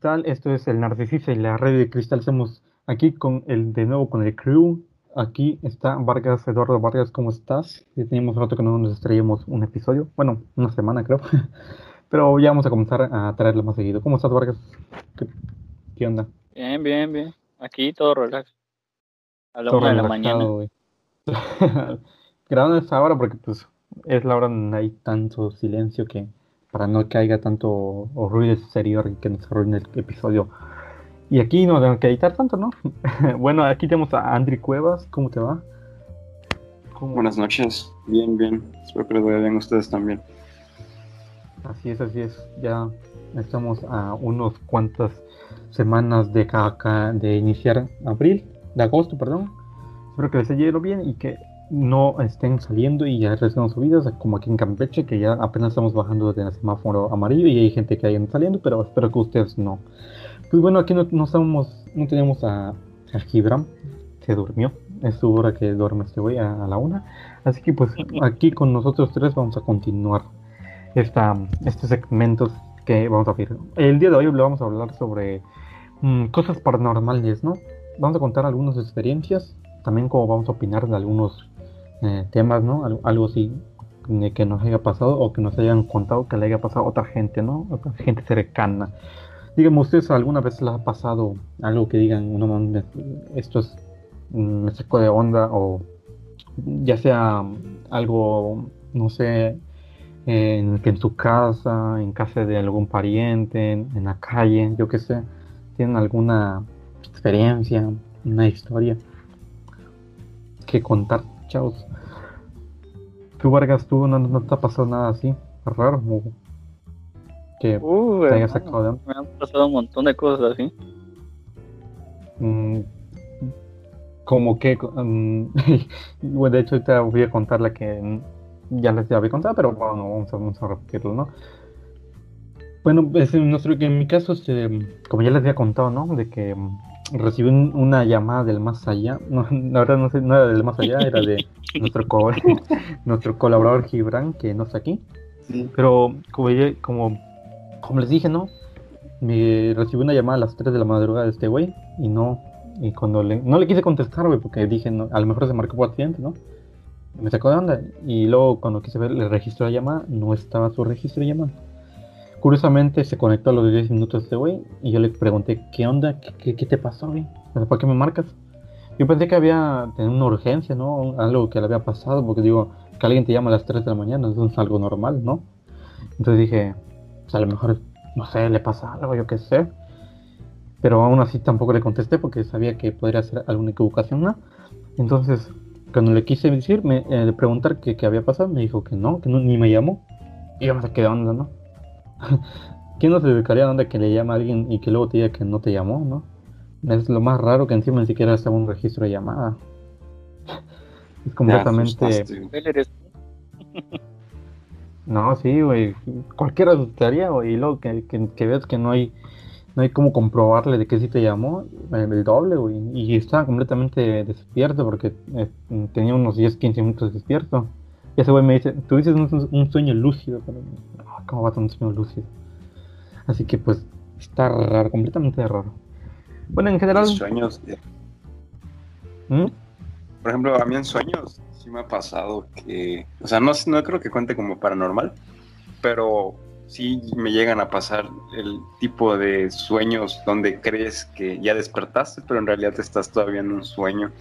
Cristal, esto es el Narcisista y la red de Cristal. Estamos aquí con el de nuevo con el crew. Aquí está Vargas, Eduardo Vargas, ¿cómo estás? Ya teníamos rato que no nos estrellamos un episodio, bueno, una semana creo, pero ya vamos a comenzar a traerlo más seguido. ¿Cómo estás, Vargas? ¿Qué, onda? Bien, bien, bien. Aquí todo relax. A la una de la mañana. Grabando esta hora porque pues es la hora donde hay tanto silencio que para no caiga tanto ruido exterior y que nos arruine el episodio. Y aquí no tengo que editar tanto, ¿no? bueno, aquí tenemos a Andri Cuevas. ¿Cómo te va? Buenas noches. Bien, bien. Espero que les vaya bien a ustedes también. Así es, así es. Ya estamos a unos cuantas semanas de, acá, de iniciar abril, de agosto, perdón. Espero que les haya ido bien y que no estén saliendo y ya recién subidas, como aquí en Campeche, que ya apenas estamos bajando desde el semáforo amarillo y hay gente que vayan saliendo, pero espero que ustedes no. Pues bueno, aquí no, no estamos, no tenemos a, a Gibran, se durmió, es su hora que duerme este güey a, la una, así que pues aquí con nosotros tres vamos a continuar esta, estos segmentos que vamos a ver. El día de hoy le vamos a hablar sobre mm, cosas paranormales, ¿no? Vamos a contar algunas experiencias, también como vamos a opinar de algunos eh, temas, ¿no? Algo, así que nos haya pasado o que nos hayan contado que le haya pasado a otra gente, ¿no? Otra gente cercana. Díganme, ¿ustedes alguna vez les ha pasado algo que digan, no esto es, mm, me saco de onda o ya sea algo, no sé, en, que en su casa, en casa de algún pariente, en, en la calle, yo qué sé, tienen alguna experiencia, una historia que contar? Chavos. ¿Tú, Vargas, tú no, te ha pasado nada así? Raro. Que te haya sacado de... Me han pasado un montón de cosas así. Mm, como que. Mm, bueno, de hecho, ahorita voy a contar la que ya les había contado, pero bueno, vamos a, vamos a repetirlo, ¿no? Bueno, es en, nuestro, en mi caso, este, como ya les había contado, ¿no? De que recibí una llamada del más allá. No, la verdad no, sé, no era del más allá, era de nuestro, nuestro colaborador Gibran, que no está aquí. Pero como, como, como les dije, ¿no? Me recibí una llamada a las 3 de la madrugada de este güey y no, y cuando le, no le quise contestar, güey, porque dije, no, a lo mejor se marcó por accidente, ¿no? Me sacó de onda y luego cuando quise ver el registro de llamada, no estaba su registro de llamada. Curiosamente se conectó a los 10 minutos este güey y yo le pregunté, ¿qué onda? ¿Qué, qué, te pasó, güey? ¿Por qué me marcas? Yo pensé que había tenido una urgencia, ¿no? Algo que le había pasado, porque digo, que alguien te llama a las 3 de la mañana, eso es algo normal, ¿no? Entonces dije, pues a lo mejor, no sé, le pasa algo, yo qué sé. Pero aún así tampoco le contesté porque sabía que podría ser alguna equivocación, ¿no? Entonces, cuando le quise decir, me, eh, preguntar qué, qué había pasado, me dijo que no, que no, ni me llamó. Y yo me de onda, ¿no? ¿Quién no se dedicaría a onda que le llama a alguien y que luego te diga que no te llamó, no? Es lo más raro que encima ni siquiera está un registro de llamada. Es completamente. no, sí, güey. Cualquiera asustaría, güey. Y luego que, que, ves que no hay no hay cómo comprobarle de qué sí te llamó, el doble, güey. Y estaba completamente despierto porque eh, tenía unos 10, 15 minutos despierto. Y ese güey me dice, tú dices un, sueño lúcido, pero ¿cómo va a ser un sueño lúcido? Así que pues está raro, completamente raro. Bueno, en general... Sueños... ¿Mm? Por ejemplo, a mí en sueños sí me ha pasado que... O sea, no, no creo que cuente como paranormal, pero sí me llegan a pasar el tipo de sueños donde crees que ya despertaste, pero en realidad estás todavía en un sueño.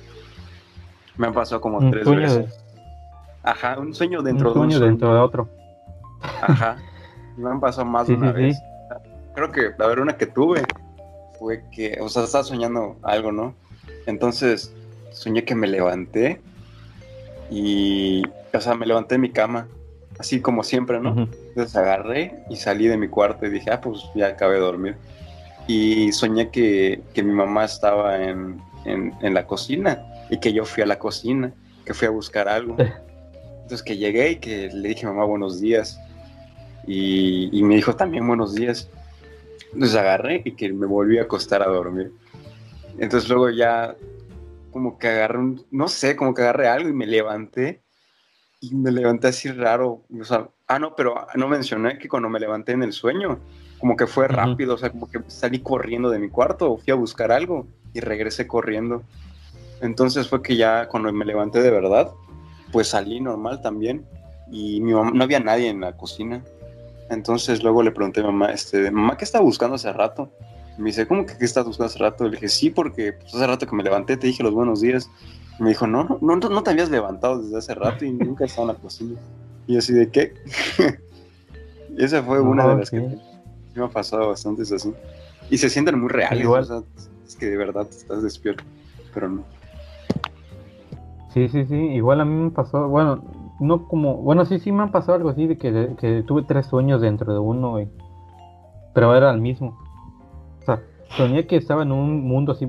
Me han pasado como tres veces. Ajá, un sueño dentro de un sueño. dentro de otro. Ajá. Me han pasado más de una vez. Creo que, a ver, una que tuve fue que, o sea, estaba soñando algo, ¿no? Entonces, soñé que me levanté y, o sea, me levanté de mi cama, así como siempre, ¿no? Entonces agarré y salí de mi cuarto y dije, ah, pues ya acabé de dormir. Y soñé que, que mi mamá estaba en, en, en la cocina y que yo fui a la cocina, que fui a buscar algo. Entonces que llegué y que le dije mamá buenos días. Y, me dijo también buenos días. Entonces agarré y que me volví a acostar a dormir. Entonces luego ya como que agarré un, no sé, como que agarré algo y me levanté. Y me levanté así raro. O sea, ah, no, pero no mencioné que cuando me levanté en el sueño, como que fue rápido, o sea, como que salí corriendo de mi cuarto, fui a buscar algo y regresé corriendo. Entonces fue que ya cuando me levanté de verdad, pues salí normal también y mi mamá, no había nadie en la cocina. Entonces luego le pregunté a mamá, este, mamá, ¿qué está buscando hace rato? me dice, ¿cómo que qué estás buscando hace rato? Le dije, sí, porque pues, hace rato que me levanté te dije los buenos días. Y me dijo, no, no, no, te habías levantado desde hace rato y nunca estaba en la cocina. Y yo así, ¿de qué? esa fue una de las que me ha pasado bastante así. Y se sienten muy reales, o sea, es que de verdad estás despierto, pero no. Sí, sí, sí, igual a mí me pasó, bueno, no como, bueno, sí, sí me ha pasado algo así de que, que tuve tres sueños dentro de uno, pero era el mismo. O sea, soñé que estaba en un mundo así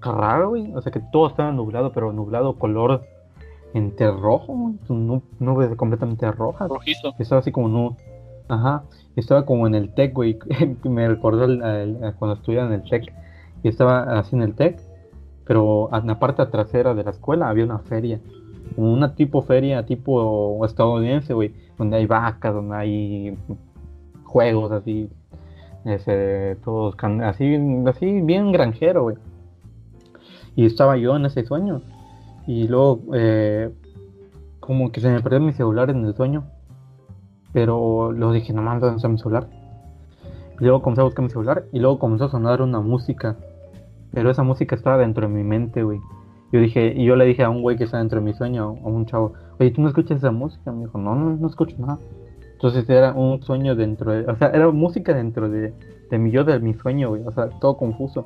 raro, güey, o sea, que todo estaba nublado, pero nublado color entre rojo, nube completamente roja. Rojizo. Estaba así como no, ajá, estaba como en el tech, güey, me recordó cuando estudiaba en el tech, y estaba así en el tech, pero en la parte trasera de la escuela había una feria una tipo feria tipo estadounidense, güey, donde hay vacas, donde hay juegos así, ese, todos así, así bien granjero, güey. Y estaba yo en ese sueño. Y luego, eh, como que se me perdió mi celular en el sueño. Pero luego dije, no mames, ¿dónde está mi celular? Y luego comencé a buscar mi celular y luego comenzó a sonar una música. Pero esa música estaba dentro de mi mente, güey. Yo dije, y yo le dije a un güey que está dentro de mi sueño, a un chavo, oye, ¿tú no escuchas esa música? Me dijo, no, no, no escucho nada. Entonces era un sueño dentro de, o sea, era música dentro de, de mi yo, de mi sueño, güey, o sea, todo confuso.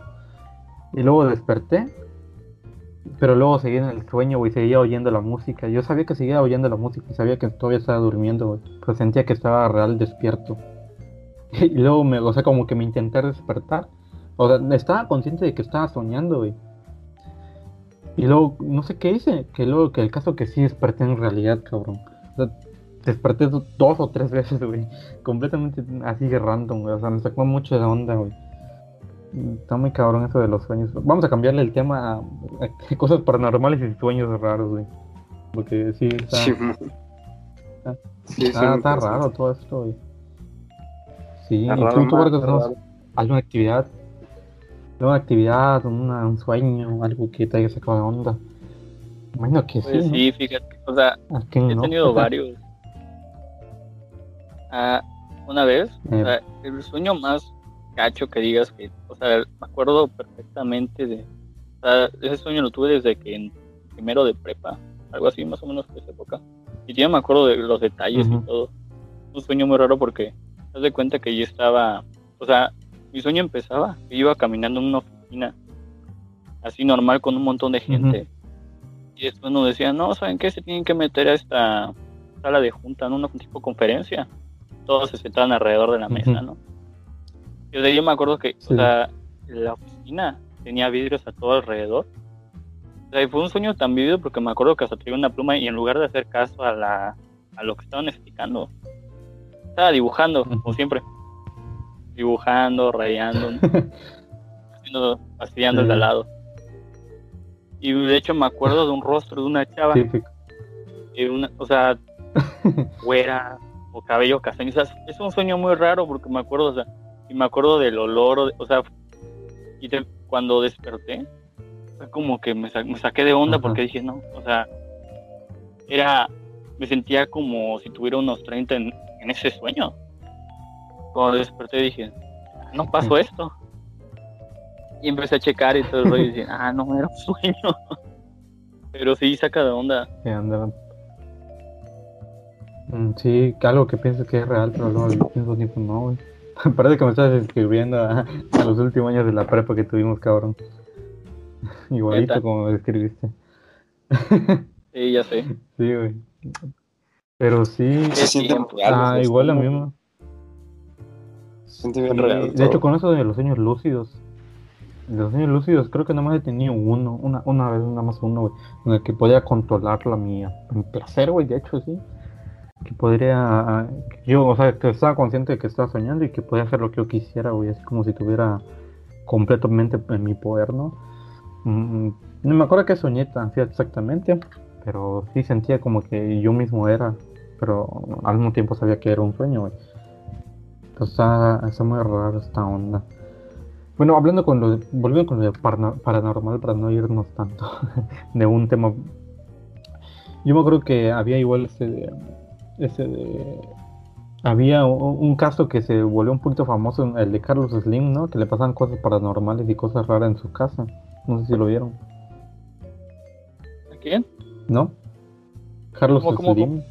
Y luego desperté, pero luego seguí en el sueño, güey, seguía oyendo la música. Yo sabía que seguía oyendo la música y sabía que todavía estaba durmiendo, güey, pero sentía que estaba real despierto. Y luego me, o sea, como que me intenté despertar. O sea, estaba consciente de que estaba soñando, güey y luego, no sé qué hice, que luego, que el caso que sí desperté en realidad, cabrón. O sea, desperté dos o tres veces, güey. Completamente así de random, güey. O sea, me sacó mucho de onda, güey. Está muy cabrón eso de los sueños. Vamos a cambiarle el tema a, cosas paranormales y sueños raros, güey. Porque sí, está. Sí, está, está, raro todo esto, güey. Sí, ¿y tú, tú, alguna actividad una actividad, un sueño, algo que te haya sacado de onda. Bueno, que pues sí. Sí, fíjate, o sea, he tenido varios. Ah, una vez, o eh. sea, el sueño más cacho que digas que, o sea, me acuerdo perfectamente de, o sea, ese sueño lo tuve desde que en primero de prepa, algo así más o menos de esa época. Y ya me acuerdo de los detalles y todo. Un sueño muy raro porque, te das cuenta que yo estaba, o sea, mi sueño empezaba, yo iba caminando en una oficina, así normal con un montón de gente. Y después nos decían, no, ¿saben qué? Se tienen que meter a esta sala de junta, en una tipo conferencia. Todos se sentaban alrededor de la mesa, ¿no? Y de yo me acuerdo que la oficina tenía vidrios a todo alrededor. O sea, fue un sueño tan vivido porque me acuerdo que hasta tenía una pluma y en lugar de hacer caso a, la, a lo que estaban explicando, estaba dibujando, como siempre dibujando, rayando, haciendo, fastidiando el de al lado. Y de hecho me acuerdo de un rostro de una chava. una, o sea, güera o cabello castaño. O sea, es un sueño muy raro porque me acuerdo, o sea, y me acuerdo del olor, o sea, y cuando desperté, fue como que me, me saqué de onda porque dije, no, o sea, era, me sentía como si tuviera unos 30 en ese sueño cuando desperté dije, no pasó esto. Y empecé a checar y todo el rollo y dije, ah, no, era un sueño. Pero sí saca de onda. Sí, anda. Mm, sí, algo que pienso que es real, pero luego al mismo tiempo no, güey. Parece que me estás escribiendo a, los últimos años de la prepa que tuvimos, cabrón. Igualito como me describiste. sí, ya sé. Sí, güey. Pero sí. Ah, igual la misma. De hecho, con eso de los sueños lúcidos, los sueños lúcidos creo que nada más he tenido uno, una, una vez nada más uno, güey, en el que podía controlar la mía, mi placer, güey, de hecho, sí. Que podría, yo, o sea, que estaba consciente de que estaba soñando y que podía hacer lo que yo quisiera, güey, así como si tuviera completamente en mi poder, ¿no? Mm, no me acuerdo que soñé tan exactamente, pero sí sentía como que yo mismo era, pero al mismo tiempo sabía que era un sueño, güey. Está, está muy raro esta onda. Bueno, hablando con lo volviendo con lo paranormal para no irnos tanto de un tema. Yo me acuerdo que había igual ese de, ese de había un, caso que se volvió un poquito famoso, el de Carlos Slim, ¿no? Que le pasaban cosas paranormales y cosas raras en su casa. No sé si lo vieron. ¿A quién? ¿No? Carlos Slim.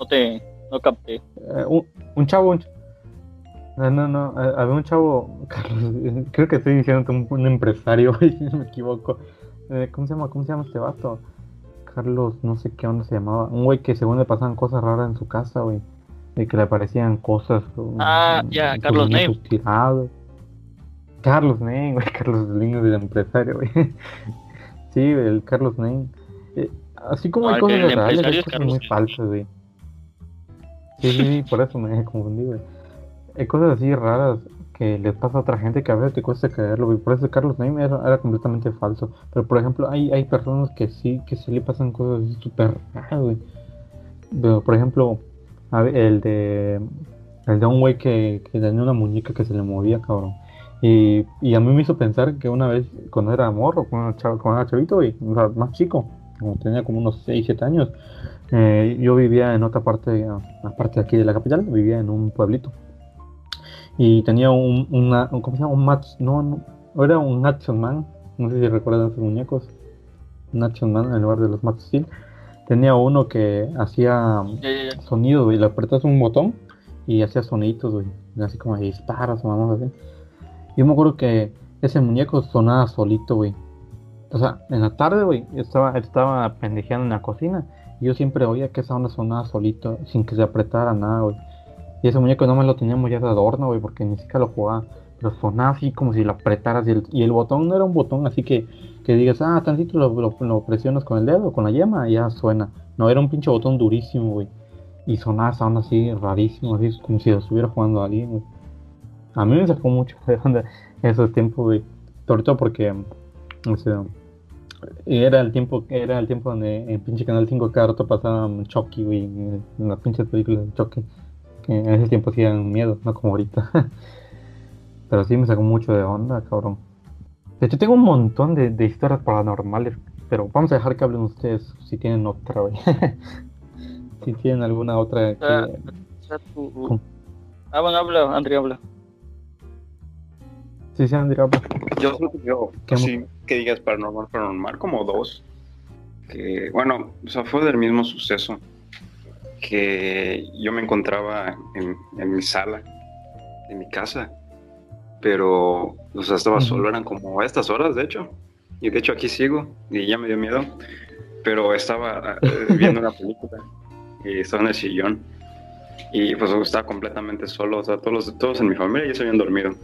No te, no capté. Eh, un, chavo, no, no, no, eh, había un chavo, Carlos, creo que estoy diciendo un, un empresario, si me equivoco. Eh, ¿Cómo se llama? ¿Cómo se llama este vato? Carlos, no sé qué onda se llamaba. Un güey que según le pasaban cosas raras en su casa, güey de que le aparecían cosas. Ah, ya, Carlos Ney. Carlos Ney, güey, Carlos Slim del empresario, güey. sí, el Carlos Ney. Eh, así como hay cosas reales, hay cosas muy falsas, güey. Sí, sí, por eso me confundí, güey. Hay cosas así raras que les pasa a otra gente que a veces te cuesta creerlo. Por eso Carlos Ney era, era, completamente falso. Pero, por ejemplo, hay, hay personas que sí, que sí le pasan cosas así súper raras, güey. Por ejemplo, el de. El de un güey que, tenía una muñeca que se le movía, cabrón. Y, a mí me hizo pensar que una vez, cuando era morro, cuando era, chavito, y, más chico, tenía como unos 6, 7 años, eh, yo vivía en otra parte, aparte de aquí de la capital, vivía en un pueblito. Y tenía un, una, ¿cómo se llama? Un match, no, no, era un Action Man, no sé si recuerdan esos muñecos, un Action Man en lugar de los Match Steel tenía uno que hacía sonido, y Le apretas un botón y hacía soniditos, güey. Así como disparas o vamos así. Yo me acuerdo que ese muñeco sonaba solito, güey. O sea, en la tarde, güey, estaba, estaba pendejeando en la cocina. Y yo siempre oía que esa onda sonaba solito, sin que se apretara nada, güey. Y ese muñeco no me lo teníamos ya de adorno, güey, porque ni siquiera lo jugaba. Pero sonaba así como si lo apretaras. Y el, botón no era un botón así que que digas, ah, tantito lo, presionas con el dedo, con la yema, y ya suena. No, era un pinche botón durísimo, güey. Y sonaba onda así rarísimo, así como si lo estuviera jugando a alguien, güey. A mí me sacó mucho de onda esos tiempos, güey. Sobre todo porque, o sea, era el tiempo, era el tiempo donde en pinche Canal 5 cada rato pasaban Chucky, güey, en las pinches películas de Chucky. Que en ese tiempo sí eran miedo, no como ahorita. Pero sí me sacó mucho de onda, cabrón. De hecho, tengo un montón de, historias paranormales, pero vamos a dejar que hablen ustedes si tienen otra, güey. si tienen alguna otra. Que... Ah, ah, bueno, habla, Andrea, habla. Sí, sí, Andrea, habla. Yo, yo así que digas paranormal, paranormal, como dos. Que, bueno, o sea, fue del mismo suceso. Que yo me encontraba en, en mi sala, en mi casa, pero, o sea, estaba solo, eran como estas horas, de hecho. Y de hecho aquí sigo y ya me dio miedo. Pero estaba eh, viendo una película y estaba en el sillón. Y pues estaba completamente solo, o sea, todos, todos en mi familia ya se habían dormido.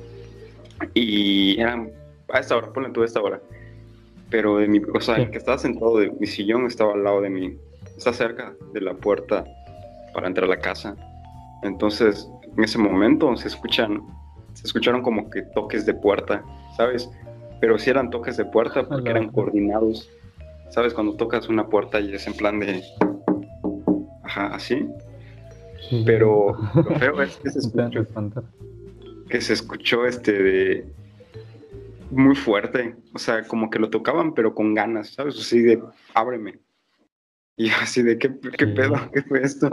Y eran a esta hora, ponle tú a esta hora. Pero de mi, o sea, el que estaba sentado de mi sillón estaba al lado de mí, está cerca de la puerta para entrar a la casa. Entonces, en ese momento se escuchan se escucharon como que toques de puerta, ¿sabes? Pero sí eran toques de puerta porque eran coordinados. ¿Sabes? Cuando tocas una puerta y es en plan de... Ajá, así. Pero lo feo es que se escuchó... que se escuchó este de... Muy fuerte. O sea, como que lo tocaban pero con ganas, ¿sabes? Así de, ábreme. Y así de, ¿qué, qué pedo? ¿Qué fue esto?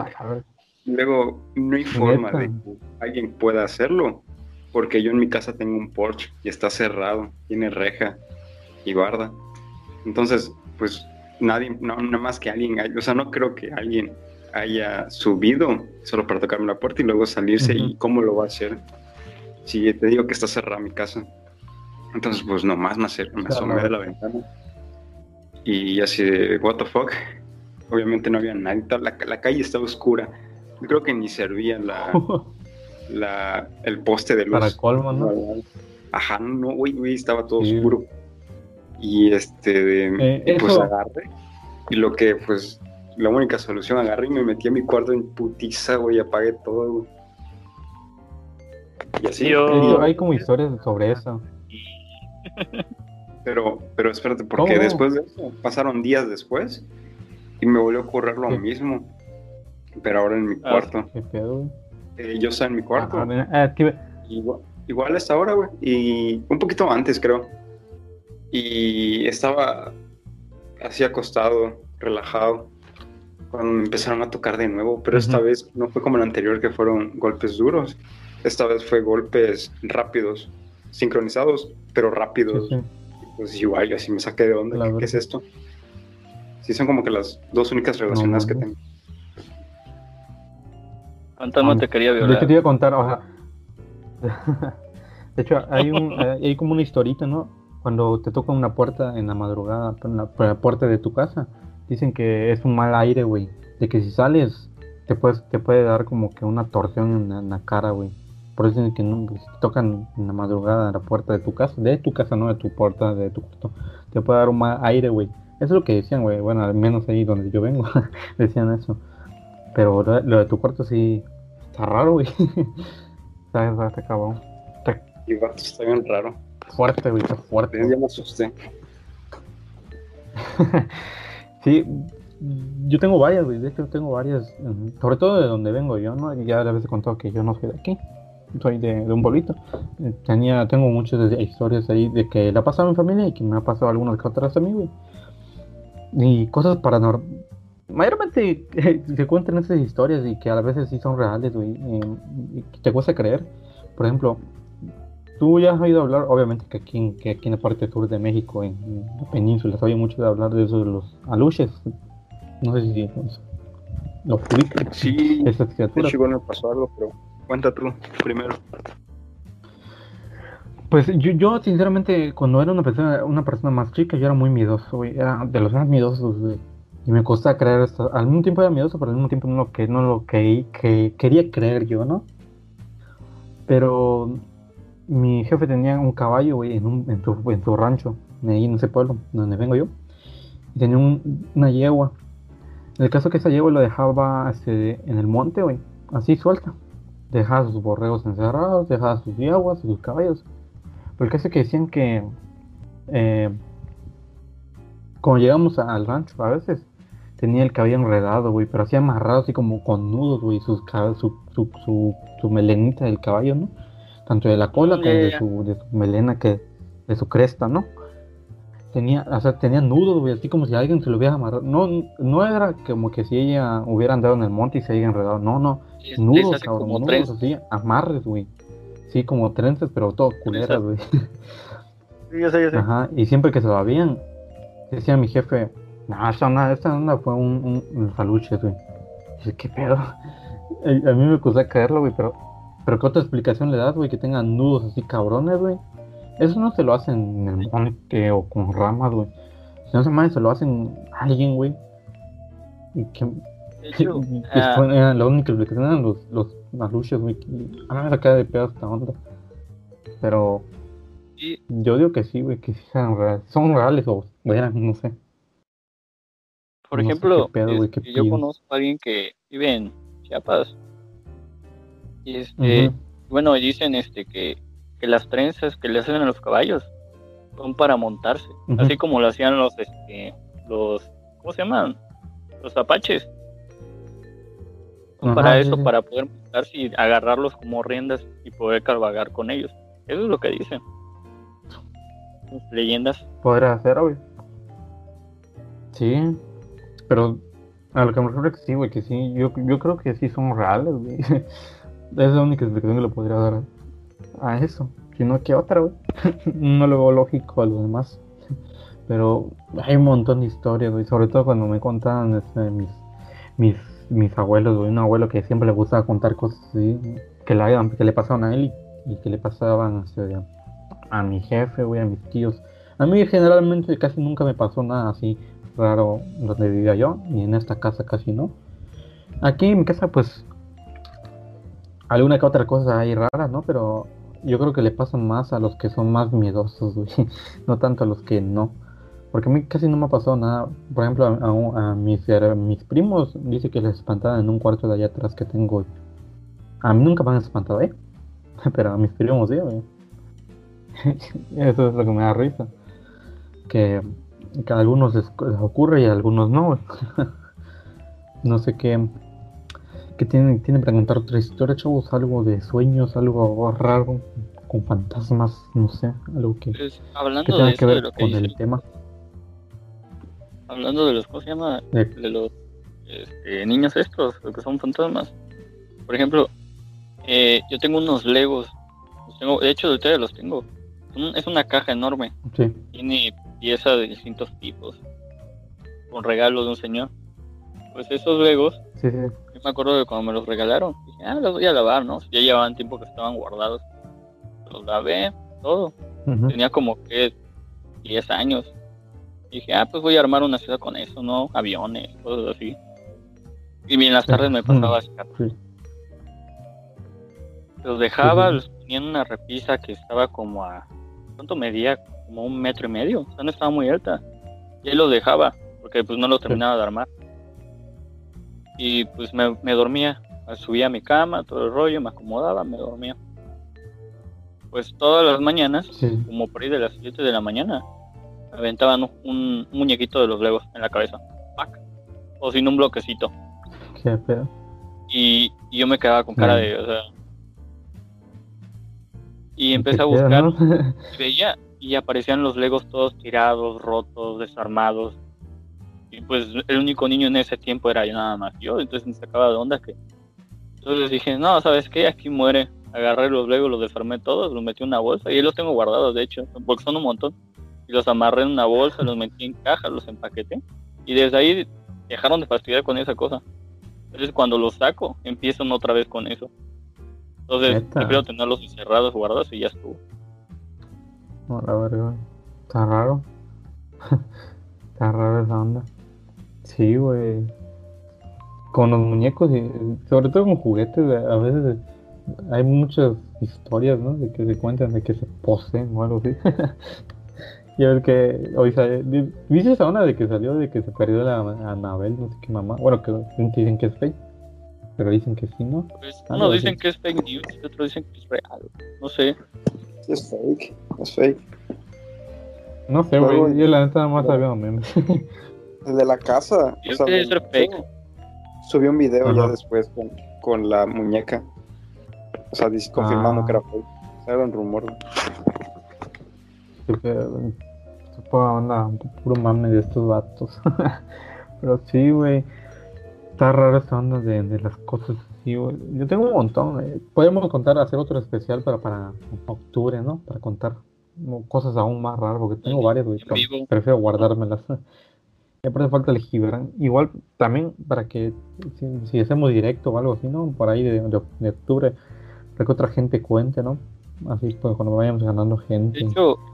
Luego, no hay forma de que alguien pueda hacerlo porque yo en mi casa tengo un porche y está cerrado, tiene reja y barda. Entonces, pues nadie, no, nada más que alguien, o sea, no creo que alguien haya subido solo para tocarme la puerta y luego salirse y cómo lo va a hacer si te digo que está cerrada mi casa. Entonces, pues nomás me, me asomé de la ventana y así de, what the fuck. Obviamente no había nadie, la, la calle estaba oscura. Yo creo que ni servía la, la, el poste de luz. Para colmo, ¿no? Ajá, no, güey, güey, estaba todo oscuro. Y este, eh, pues agarré. Y lo que, pues, la única solución, agarré y me metí a mi cuarto en putiza, güey, apagué todo, güey. Y así. Yo... Hay como historias sobre eso. Pero, pero espérate, porque después de eso, pasaron días después y me volvió a ocurrir lo mismo, pero ahora en mi ah, cuarto. ¿Qué pedo? eh, yo estaba en mi cuarto. Ah, ah, igual, igual, a esta hora, güey. Y un poquito antes, creo. Y estaba así acostado, relajado, cuando me empezaron a tocar de nuevo. Pero esta vez no fue como el anterior, que fueron golpes duros. Esta vez fue golpes rápidos, sincronizados, pero rápidos. Pues igual, así me saqué de onda. ¿Qué, es esto? Sí, son como que las dos únicas relaciones que tengo. no te quería violar. Yo te iba a contar, o sea, de hecho, hay, un, hay como una historita, ¿no? Cuando te toca una puerta en la madrugada, en la, puerta de tu casa, dicen que es un mal aire, güey. De que si sales, te, puedes, te puede dar como que una torsión en la, cara, güey. Por eso dicen que no, si tocan en la madrugada en la puerta de tu casa, de tu casa, no de tu puerta, de tu cuarto, te puede dar un mal aire, güey. Eso es lo que decían, güey. Bueno, al menos ahí donde yo vengo, decían eso. Pero lo de tu cuarto sí está raro, güey. está, está cabrón. Y está bien raro. Fuerte, güey, está fuerte. Ya me asusté. sí, yo tengo varias, güey. De hecho, tengo varias. Sobre todo de donde vengo yo, ¿no? Ya a veces he contado que yo no soy de aquí. Soy de, un bolito. Eh, tenía, tengo muchas historias ahí de que le ha pasado a mi familia y que me ha pasado algunas que otras a mí, güey. Y cosas paranormales. Mayormente se cuentan esas historias y que a veces sí son reales, güey. y te cuesta creer. Por ejemplo, tú ya has oído hablar, obviamente que aquí, en, que aquí en la parte sur de México, en, la península, se oye mucho de hablar de eso de los aluches. No sé si los ubicas. Sí, esas criaturas. no pasó algo, pero cuenta tú primero. Pues yo, yo sinceramente cuando era una persona, una persona más chica yo era muy miedoso, güey. era de los más miedosos, güey. Y me costaba creer esto. Al mismo tiempo era miedoso, pero al mismo tiempo no lo que, no lo que, que quería creer yo, ¿no? Pero mi jefe tenía un caballo, güey, en, un, su, en su rancho, ahí en ese pueblo donde vengo yo. Y tenía una yegua. En el caso que esa yegua lo dejaba este, en el monte, güey, así suelta. Dejaba sus borregos encerrados, dejaba sus yeguas, sus caballos. Pero el caso que decían que eh, cuando llegamos al rancho, a veces tenía el cabello enredado, güey, pero así amarrado, así como con nudos, güey, su, su, su, su melenita del caballo, ¿no? tanto de la cola como de su, de su melena, que de su cresta, ¿no? Tenía, o sea, tenía nudos, güey, así como si alguien se lo hubiera amarrado. No, no era como que si ella hubiera andado en el monte y se haya enredado. No, no. nudos, cabrón, nudos así, amarres, güey. Sí, como trenzas, pero todo culeras, güey. Sí, yo sé, yo sé. Ajá, y siempre que se lo habían, decía mi jefe, no, esta onda, esta onda fue un, un, faluche, güey. Dice, ¿qué pedo? A, a mí me costó caerlo, güey, pero pero ¿qué otra explicación le das, güey? Que tengan nudos así cabrones, güey. Eso no se lo hacen en el monte o con ramas, güey. Si no se más se lo hacen a alguien, güey. Y que... Hecho, uh, la única explicación eran los, los maluches, güey. A mí me saca de pedo esta onda. Pero... Yo digo que sí, güey, que sean reales. Son reales o bueno, no sé. Por ejemplo, yo conozco a alguien que vive en Chiapas y este, bueno, dicen este que, que, las trenzas que le hacen a los caballos son para montarse, así como lo hacían los este, los ¿cómo se llaman? Los apaches. Son para eso, para poder montarse y agarrarlos como riendas y poder carvagar con ellos. Eso es lo que dicen. Leyendas. Podrá hacer, güey. Sí, pero a lo que me refiero es que sí, güey, que sí, yo, yo creo que sí son reales, güey. es la única explicación que le podría dar a eso. Si no, ¿qué otra, güey? no lo veo lógico a lo demás. Pero hay un montón de historias, güey. Sobre todo cuando me contaban este, mis, mis, mis abuelos. Un abuelo que siempre le gustaba contar cosas. Que, le pasaban a él y, que le pasaban a mi jefe, güey, a mis tíos. A mí generalmente casi nunca me pasó nada así raro donde vivía yo. Y en esta casa casi no. Aquí en mi casa pues alguna que otra cosa hay rara, ¿no? Pero yo creo que le pasa más a los que son más miedosos, güey. No tanto a los que no. Porque a mí casi no me ha pasado nada. Por ejemplo, a, mis, mis, primos dice que les espantaban en un cuarto de allá atrás que tengo. A mí nunca me han espantado, ¿eh? Pero a mis primos sí, güey. Eso es lo que me da risa. Que, que a algunos les, ocurre y a algunos no, no sé qué ¿Qué tienen, tienen para contar otra historia, chavos? Algo de sueños, algo raro, con fantasmas, no sé, algo que, pues, hablando tenga que ver con el tema. Hablando de los, ¿cómo se llama? De, los este, niños estos, los que son fantasmas. Por ejemplo, eh, yo tengo unos Legos, tengo, de hecho de ustedes los tengo. Es una caja enorme. Tiene piezas de distintos tipos. Con regalos de un señor. Pues esos Legos, yo me acuerdo de cuando me los regalaron. Dije, ah, los voy a lavar, ¿no? Ya llevaban tiempo que estaban guardados. Los lavé, todo. Tenía como que 10 años. Dije, ah, pues voy a armar una ciudad con eso, ¿no? Aviones, cosas así. Y bien, en las tardes me pasaba así. Los dejaba, los ponía en una repisa que estaba como a. ¿Cuánto medía? Como un metro y medio. O sea, no estaba muy alta. Y ahí los dejaba, porque pues no los terminaba de armar. Y pues me, dormía. Subía a mi cama, todo el rollo, me acomodaba, me dormía. Pues todas las mañanas, como por ahí de las 7 de la mañana, aventaban un, muñequito de los legos en la cabeza. O sin un bloquecito. Qué pedo. Y, yo me quedaba con cara de, o sea, y empecé a buscar y veía y aparecían los legos todos tirados, rotos, desarmados. Y pues el único niño en ese tiempo era yo nada más yo, entonces me sacaba de onda que... Entonces dije, no, ¿sabes qué? Aquí muere. Agarré los legos, los desarmé todos, los metí en una bolsa y los tengo guardados, de hecho, porque son un montón. Y los amarré en una bolsa, los metí en caja, los empaqueté. Y desde ahí dejaron de fastidiar con esa cosa. Entonces cuando los saco, empiezan otra vez con eso. Entonces, prefiero tenerlos encerrados, guardados y ya estuvo. No, la verdad, está raro. está raro esa onda. Sí, güey. Con los muñecos y sobre todo con juguetes, a veces hay muchas historias, ¿no? De que se cuentan de que se poseen o algo así. y a ver que hoy sale, ¿viste esa onda de que salió de que se perdió la Anabel, no sé qué mamá? Bueno, que dicen que es fake. Pero dicen que sí, ¿no? Pues uno dicen que es fake news y otros dicen que es real. No sé. Es fake, es fake. No sé, güey. Yo la neta nada más sabía memes. El de la casa. Yo o sea, ser fake. Subió un video ya después con, con, la muñeca. O sea, confirmando ah. que era fake. era un rumor. Sí, que, onda, puro mame de estos vatos. Pero sí, güey. Está raro esta onda de, de las cosas Yo tengo un montón. Eh. Podemos contar, hacer otro especial para, para octubre, ¿no? Para contar cosas aún más raras, porque tengo varias, prefiero guardármelas. Me parece falta el Gibran. Igual también para que si, hacemos directo o algo así, ¿no? Por ahí de, de, octubre, para que otra gente cuente, ¿no? Así pues cuando vayamos ganando gente,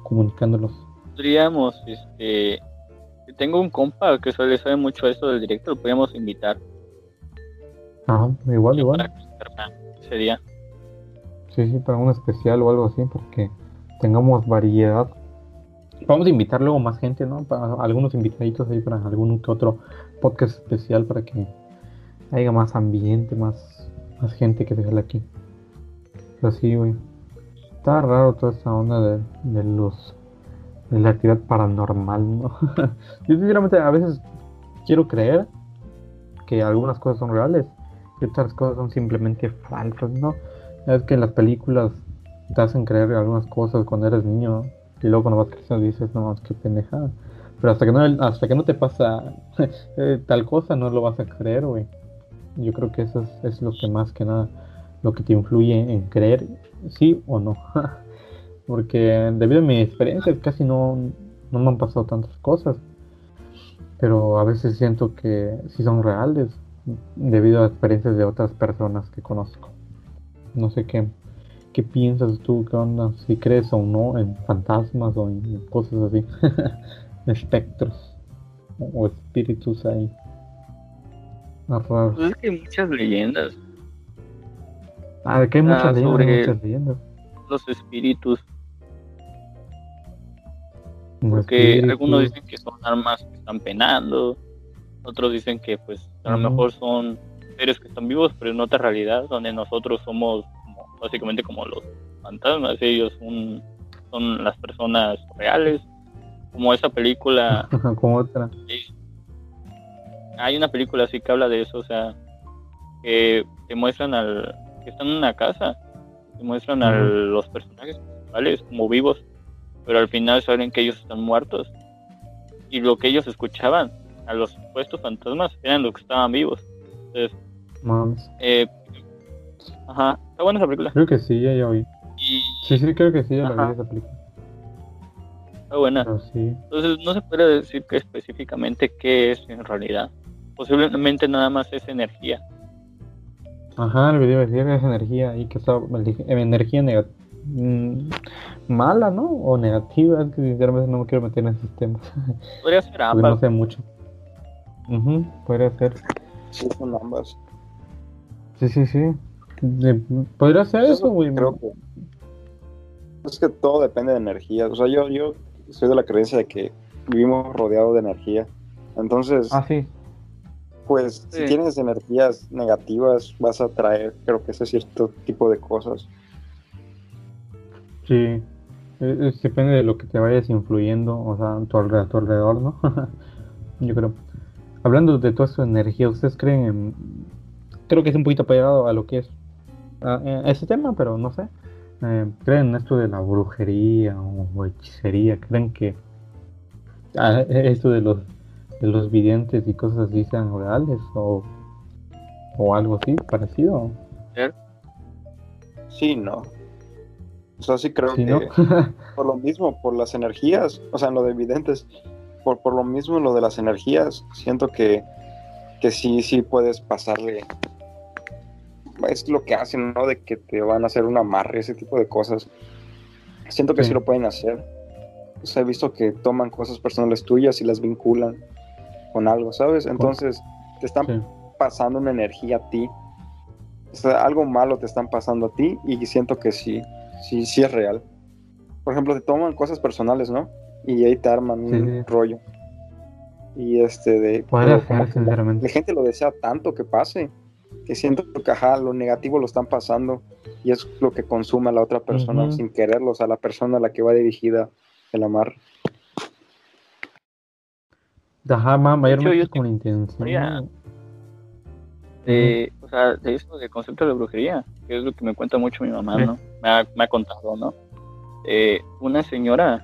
comunicándolos. Podríamos, este, tengo un compa que suele sabe mucho eso del directo, lo podríamos invitar. Ajá, igual, igual. Sería. Sí, sí, para un especial o algo así, porque tengamos variedad. Vamos a invitar luego más gente, ¿no? Para algunos invitaditos ahí, para algún que otro podcast especial, para que haya más ambiente, más, más gente que se aquí. Pero sí, güey. Está raro toda esta onda de, de los de la actividad paranormal, ¿no? Yo sinceramente a veces quiero creer que algunas cosas son reales y otras cosas son simplemente falsas, ¿no? Es que en las películas te hacen creer algunas cosas cuando eres niño y luego cuando vas creciendo dices, no, que pendejada. Pero hasta que no, hasta que no te pasa eh, tal cosa no lo vas a creer, güey. Yo creo que eso es, es, lo que más que nada, lo que te influye en creer sí o no. porque debido a mi experiencia casi no, me han pasado tantas cosas, pero a veces siento que sí son reales debido a experiencias de otras personas que conozco. No sé qué, qué piensas tú, qué onda, si crees o no en fantasmas o en cosas así, espectros o espíritus ahí. Raros. Pues es que hay muchas leyendas. Ah, que hay muchas, ah, leyendas, muchas leyendas. Los espíritus porque algunos dicen que son armas que están penando, otros dicen que pues a lo mejor son seres que están vivos, pero en otra realidad, donde nosotros somos básicamente como los fantasmas, ellos son, son las personas reales, como esa película. como otra. Hay una película así que habla de eso, o sea, que te muestran al que están en una casa, te muestran a los personajes principales como vivos, pero al final saben que ellos están muertos y lo que ellos escuchaban a los supuestos fantasmas eran los que estaban vivos. Entonces, eh, ajá, está buena esa película. Creo que sí, ya, ya oí. Sí, sí, creo que sí, ya la vi esa película. Está buena. Entonces, no se puede decir que específicamente qué es en realidad. Posiblemente nada más es energía. Ajá, el video decía que es energía y que está energía negativa. Mm, mala, ¿no? O negativa, es que sinceramente no me quiero meter en esos temas. Podría ser ambas. no sé mucho. podría ser. Sí, son ambas. Sí, sí, sí. Podría ser eso, güey. Creo que. Es que todo depende de energía. O sea, yo, yo soy de la creencia de que vivimos rodeados de energía. Entonces. Ah, sí. Pues si tienes energías negativas, vas a atraer, creo que ese cierto tipo de cosas. Sí, e, es, depende de lo que te vayas influyendo, o sea, a tu alrededor, ¿no? Yo creo. Hablando de toda su energía, ¿ustedes creen en... Creo que es un poquito pegado a lo que es a, ese tema, pero no sé. Eh, ¿Creen en esto de la brujería o, hechicería? ¿Creen que esto de los, los videntes y cosas así sean reales o, o algo así parecido? Sí, no. O sea, sí creo que por lo mismo, por las energías, o sea, en lo de evidentes, por, por lo mismo en lo de las energías, siento que, que sí, sí puedes pasarle. Es lo que hacen, ¿no? De que te van a hacer un amarre, ese tipo de cosas. Siento que sí, lo pueden hacer. O sea, he visto que toman cosas personales tuyas y las vinculan con algo, ¿sabes? Entonces, te están pasando una energía a ti. O sea, algo malo te están pasando a ti y siento que sí, sí, sí es real. Por ejemplo, te toman cosas personales, ¿no? Y ahí te arman un rollo. Y este de... La gente lo desea tanto que pase, que siento que ajá, lo negativo lo están pasando y es lo que consume a la otra persona sin quererlo, o sea, la persona a la que va dirigida el amar. Ajá, mayormente con intención. De, o sea, de eso, del concepto de brujería, que es lo que me cuenta mucho mi mamá, ¿no? Me ha, me ha contado, ¿no? Eh, una señora,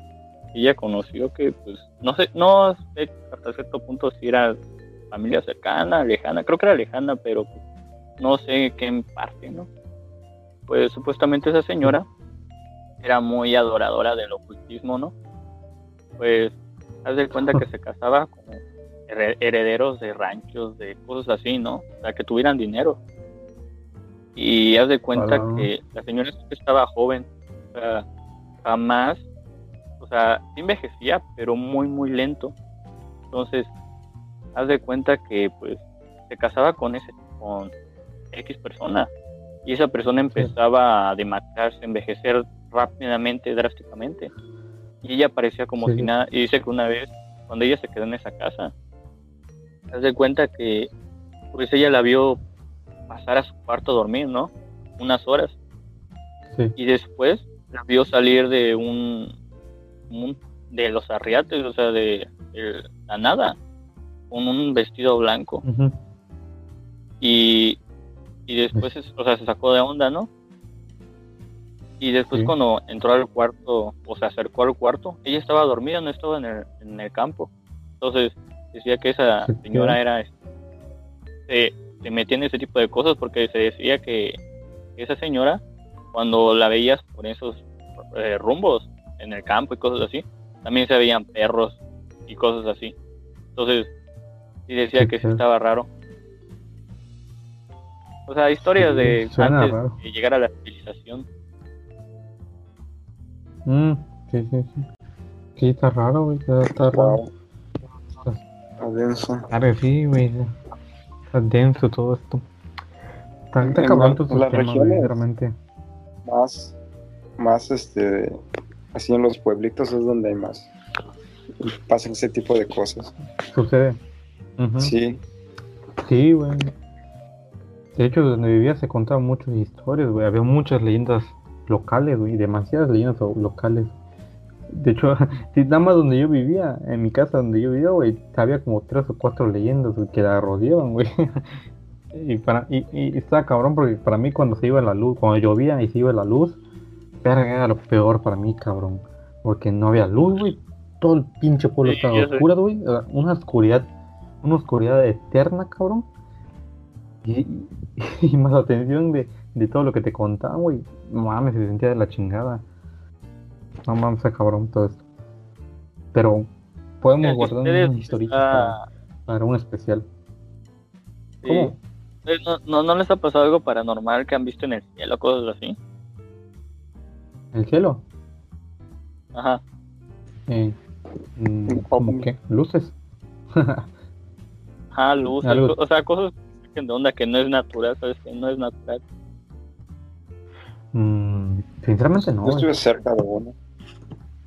ella conoció que, pues, no sé, no sé hasta cierto punto si era familia cercana, lejana, creo que era lejana, pero no sé qué en parte, ¿no? Pues supuestamente esa señora era muy adoradora del ocultismo, ¿no? Pues, haz de cuenta que se casaba con herederos de ranchos, de cosas así, ¿no? O sea, que tuvieran dinero. Y haz de cuenta que la señora estaba joven, o sea, jamás, o sea, envejecía, pero muy, muy lento. Entonces, haz de cuenta que, pues, se casaba con ese, con X persona, y esa persona empezaba a demacrarse, envejecer rápidamente, drásticamente. Y ella parecía como si nada, y dice que una vez, cuando ella se quedó en esa casa, haz de cuenta que pues ella la vio pasar a su cuarto a dormir, ¿no? Unas horas. Y después la vio salir de un, de los arriates, o sea, de, la nada, con un vestido blanco. Y y después, o sea, se sacó de onda, ¿no? Y después cuando entró al cuarto, o se acercó al cuarto, ella estaba dormida, no estaba en el, en el campo. Entonces, decía que esa señora era se, se, metía en ese tipo de cosas porque se decía que esa señora cuando la veías por esos eh, rumbos en el campo y cosas así también se veían perros y cosas así. Entonces sí decía que sí estaba raro. O sea historias de antes de llegar a la civilización mm, sí sí sí sí está raro está raro denso. Claro, sí, güey. Está denso todo esto. Está, está acabando tu sistema, realmente. Más, más este, así en los pueblitos es donde hay más. Pasan ese tipo de cosas. Sucede. Sí. Sí, güey. De hecho, donde vivía se contaban muchas historias, güey. Había muchas leyendas locales, güey. Demasiadas leyendas locales. De hecho, nada más donde yo vivía, en mi casa donde yo vivía, güey, había como tres o cuatro leyendas que la rodeaban, güey. y, para, y, y está cabrón porque para mí cuando se iba la luz, cuando llovía y se iba la luz, era lo peor para mí, cabrón. Porque no había luz, güey. Todo el pinche pueblo estaba oscuro, güey. Una oscuridad, una oscuridad eterna, cabrón. Y, y más atención de, de, todo lo que te contaban, güey. No mames, se sentía de la chingada. No mames, cabrón, todo esto. Pero podemos guardar una historia para, para, un especial. ¿Cómo? Eh, ¿No, ¿No, les ha pasado algo paranormal que han visto en el cielo, cosas así? ¿El cielo? Ajá. Eh, mm, ¿Cómo qué? ¿Luces? Ajá, luces. O sea, cosas que de onda que no es natural, ¿sabes? Que no es natural. Mm, sinceramente no. Yo estuve cerca de uno.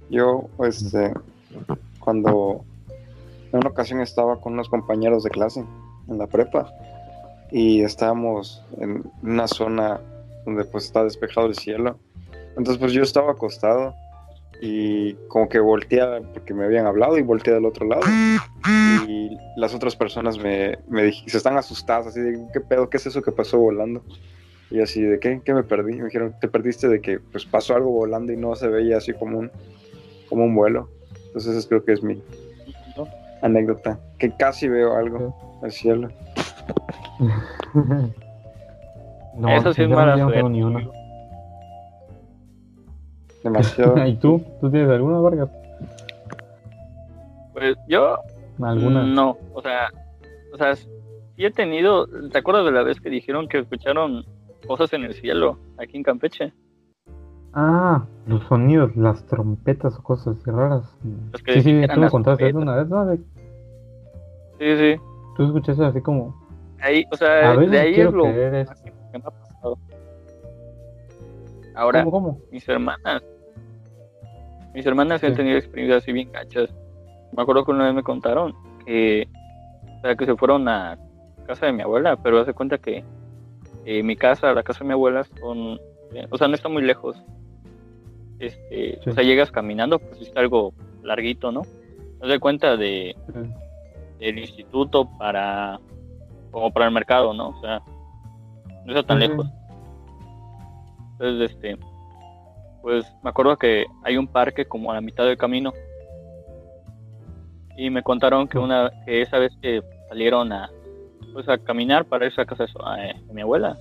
Yo, este, cuando en una ocasión estaba con unos compañeros de clase en la prepa y estábamos en una zona donde pues está despejado el cielo. Entonces pues yo estaba acostado y como que volteé porque me habían hablado y volteé del otro lado y las otras personas me, me se están asustadas así de qué pedo, qué es eso que pasó volando y así de qué, qué me perdí, me dijeron te perdiste de que pues pasó algo volando y no se veía así como un como un vuelo entonces eso creo que es mi anécdota que casi veo algo al cielo no, eso sí es mala no ni una Demasiado. ¿Y tú? ¿Tú tienes alguna, Vargas? Pues yo. ¿Alguna? No, o sea, o sea, sí he tenido. ¿Te acuerdas de la vez que dijeron que escucharon cosas en el cielo aquí en Campeche? Ah, los sonidos, las trompetas o cosas así raras. sí, sí, tú me contaste eso una vez, ¿no? Sí, sí. Tú escuchaste así como. Ahí, o sea, de ahí es lo que me ha pasado. Ahora, ¿Cómo, cómo? mis hermanas mis hermanas han tenido experiencias así bien cachas. Me acuerdo que una vez me contaron que, o sea, que se fueron a casa de mi abuela, pero hace cuenta que eh, mi casa, la casa de mi abuela, son, o sea, no está muy lejos. Este, O sea, llegas caminando, pues está algo larguito, ¿no? Haz de cuenta de del instituto para como para el mercado, ¿no? O sea, no está tan lejos. Entonces, este, pues me acuerdo que hay un parque como a la mitad del camino. Y me contaron que una que esa vez que salieron a pues a caminar para irse a casa de, mi abuela,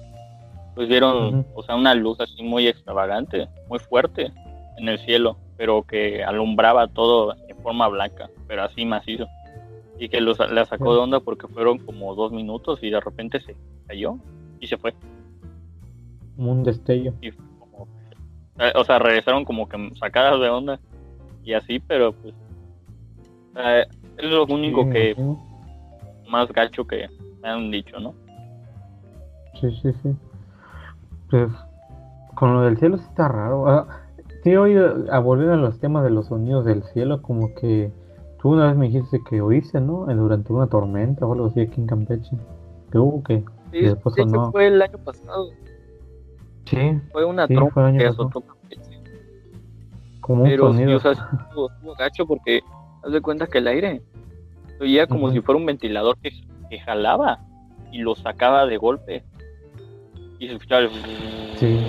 pues vieron, o sea, una luz así muy extravagante, muy fuerte en el cielo, pero que alumbraba todo en forma blanca, pero así macizo. Y que los, la sacó de onda porque fueron como dos minutos y de repente se cayó y se fue. un destello. Eh, o sea, regresaron como que sacadas de onda y así, pero pues eh, es lo único que más gacho que me han dicho, ¿no? Sí, sí, sí. Pues con lo del cielo sí está raro. Ah, sí, hoy a volver a los temas de los sonidos del cielo, como que tú una vez me dijiste que oíste, ¿no? Durante una tormenta o algo así aquí en Campeche. Que hubo que. Sí, después fue el año pasado. Sí. Fue una trompa que azotó Como un Pero, sonido. o sea, estuvo, gacho porque haz de cuenta que el aire oía como si fuera un ventilador que, que, jalaba y lo sacaba de golpe. Y se escuchaba el... Sí.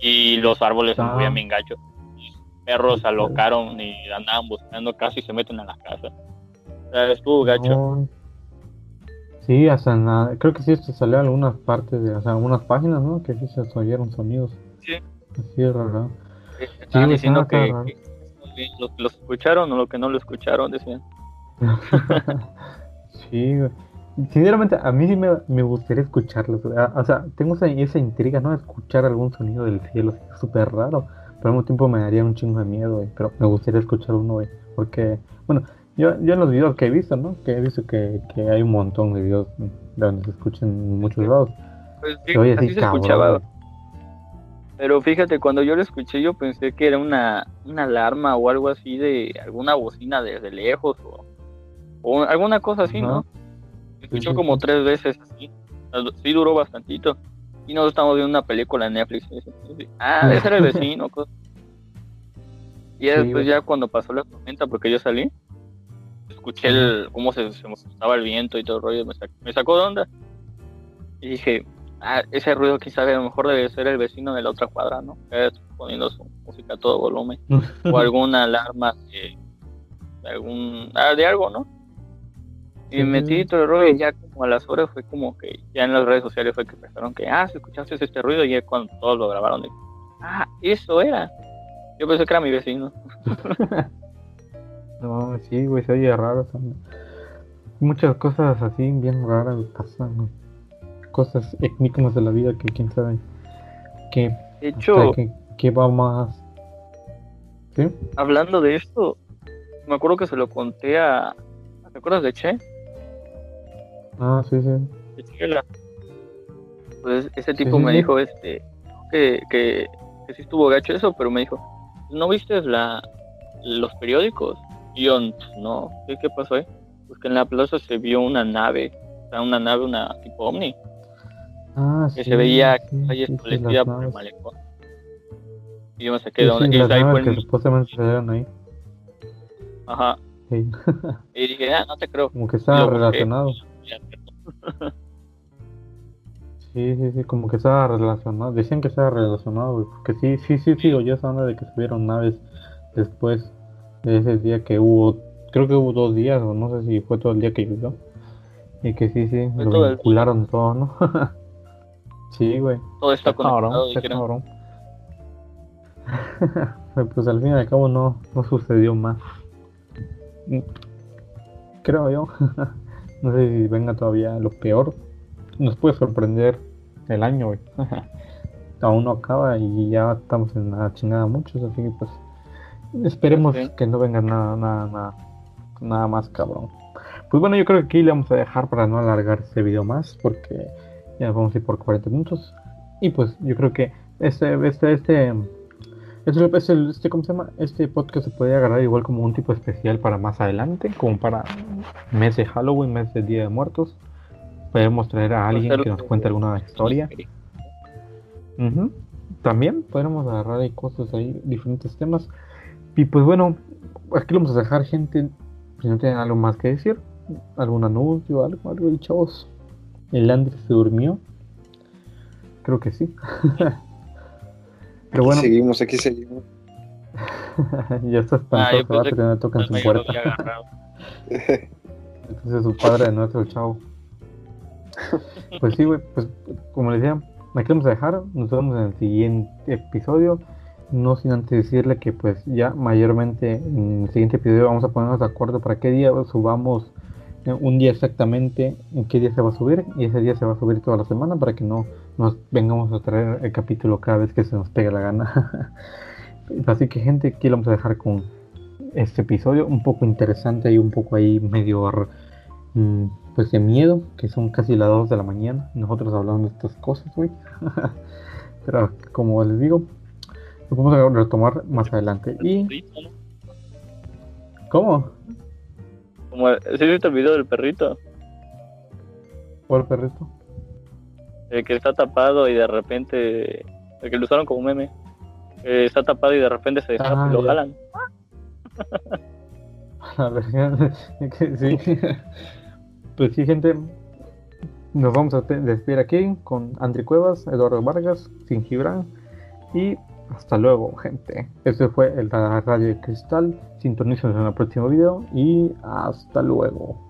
Y los árboles se movían bien gacho. perros alocaron y andaban buscando casi y se meten a la casa. O sea, estuvo gacho. Sí, hasta nada. Creo que sí se salió algunas partes de, o sea, algunas páginas, ¿no? Que sí se oyeron sonidos. Sí. Así es raro. Sí, diciendo que, que, lo, escucharon o lo que no lo escucharon, decían. sí, Sinceramente, a mí sí me, me gustaría escucharlos. O sea, tengo esa, esa intriga, ¿no? Escuchar algún sonido del cielo. Es súper raro. Pero al mismo tiempo me daría un chingo de miedo, Pero me gustaría escuchar uno, güey. Porque, bueno, yo, yo en los videos que he visto, ¿no? Que he visto que, que hay un montón de videos donde se escuchan en muchos lados. Pues sí, así, se escuchaba. Pero fíjate, cuando yo lo escuché, yo pensé que era una, una alarma o algo así de alguna bocina desde lejos o, o alguna cosa así, ¿no? escuchó como tres veces así. Sí duró bastantito. Y nosotros estamos viendo una película en Netflix. Ah, ese era el vecino. y después ya cuando pasó la tormenta, porque yo salí, escuché el, cómo se, se el viento y todo el rollo, me, sacó, de onda. Y dije, ah, ese ruido quizá a lo mejor debe ser el vecino de la otra cuadra, ¿no? poniendo su música a todo volumen. o alguna alarma de, algún, ah, de algo, ¿no? Y me metí todo el ruido y ya como a las horas fue como que ya en las redes sociales fue que pensaron que, ah, si escuchaste este ruido y ya cuando todos lo grabaron, de, ah, eso era. Yo pensé que era mi vecino. no, sí, güey, se oye raro. Muchas cosas así bien raras pasan, Cosas enigmas de la vida que quién sabe. Que, de hecho, que, va más. ¿Sí? Hablando de esto, me acuerdo que se lo conté a. ¿Te acuerdas de Che? Ah, sí, sí. Pues ese tipo me dijo este que, que, que sí estuvo gacho eso, pero me dijo, ¿no viste la, los periódicos? Y yo, no, ¿qué, qué pasó ahí? Pues que en la plaza se vio una nave, o sea, una nave, una tipo ovni. Ah, que se veía ahí establecida por el malecón. Y yo me saqué de donde. y ahí fue que supuestamente ahí. Ajá. y dije, ah, no te creo. Como que estaba relacionado. Sí, sí, sí, como que estaba relacionado. Decían que estaba relacionado, porque sí, sí, sí, sí, yo esa onda de que subieron naves después de ese día que hubo, creo que hubo dos días, o no sé si fue todo el día que llovió. Y que sí, sí, lo vincularon todo, ¿no? sí, güey. Todo está conectado. Cabrón, pues al fin y al cabo no, no sucedió más. Creo yo. no sé si venga todavía lo peor nos puede sorprender el año, güey. Aún no acaba y ya estamos en la chingada muchos, así que pues esperemos que no venga nada, nada, nada, nada más cabrón. Pues bueno, yo creo que aquí le vamos a dejar para no alargar este video más, porque ya vamos a ir por 40 minutos. Y pues yo creo que este, este, este, este, ¿cómo se llama? Este podcast se puede agarrar igual como un tipo especial para más adelante, como para mes de Halloween, mes de Día de Muertos. Podemos traer a alguien que nos cuente alguna historia. También podemos agarrar ahí cosas ahí, diferentes temas. Y pues bueno, aquí lo vamos a dejar, gente. Si no tienen algo más que decir, algún anuncio, algo, algo, y chavos. El Andrés se durmió. Creo que sí. Pero bueno. Seguimos, aquí seguimos. ya está espantoso, ah, que no tocan su puerta. Entonces su padre de nuestro chavo. Pues sí, güey, pues como les decía, me queremos dejar. Nos vemos en el siguiente episodio. No sin antes decirle que pues ya mayormente en el siguiente episodio vamos a ponernos de acuerdo para qué día subamos eh, un día exactamente en qué día se va a subir y ese día se va a subir toda la semana para que no nos vengamos a traer el capítulo cada vez que se nos pegue la gana. Así que gente, aquí lo vamos a dejar con este episodio un poco interesante y un poco ahí medio mm, pues de miedo, que son casi las 2 de la mañana. Nosotros hablamos de estas cosas, güey. Pero como les digo, lo podemos retomar más adelante. Y. ¿Cómo? Como ¿Sí viste el video del perrito? ¿Cuál perrito? El que está tapado y de repente. El que lo usaron como meme. está tapado y de repente se destapa y lo jalan. A ver, sí. Pues sí, gente, nos vamos a despedir aquí con Andri Cuevas, Eduardo Vargas, Sin Gibran y hasta luego, gente. Este fue el Radio de Cristal. Sintonízanos en el próximo video y hasta luego.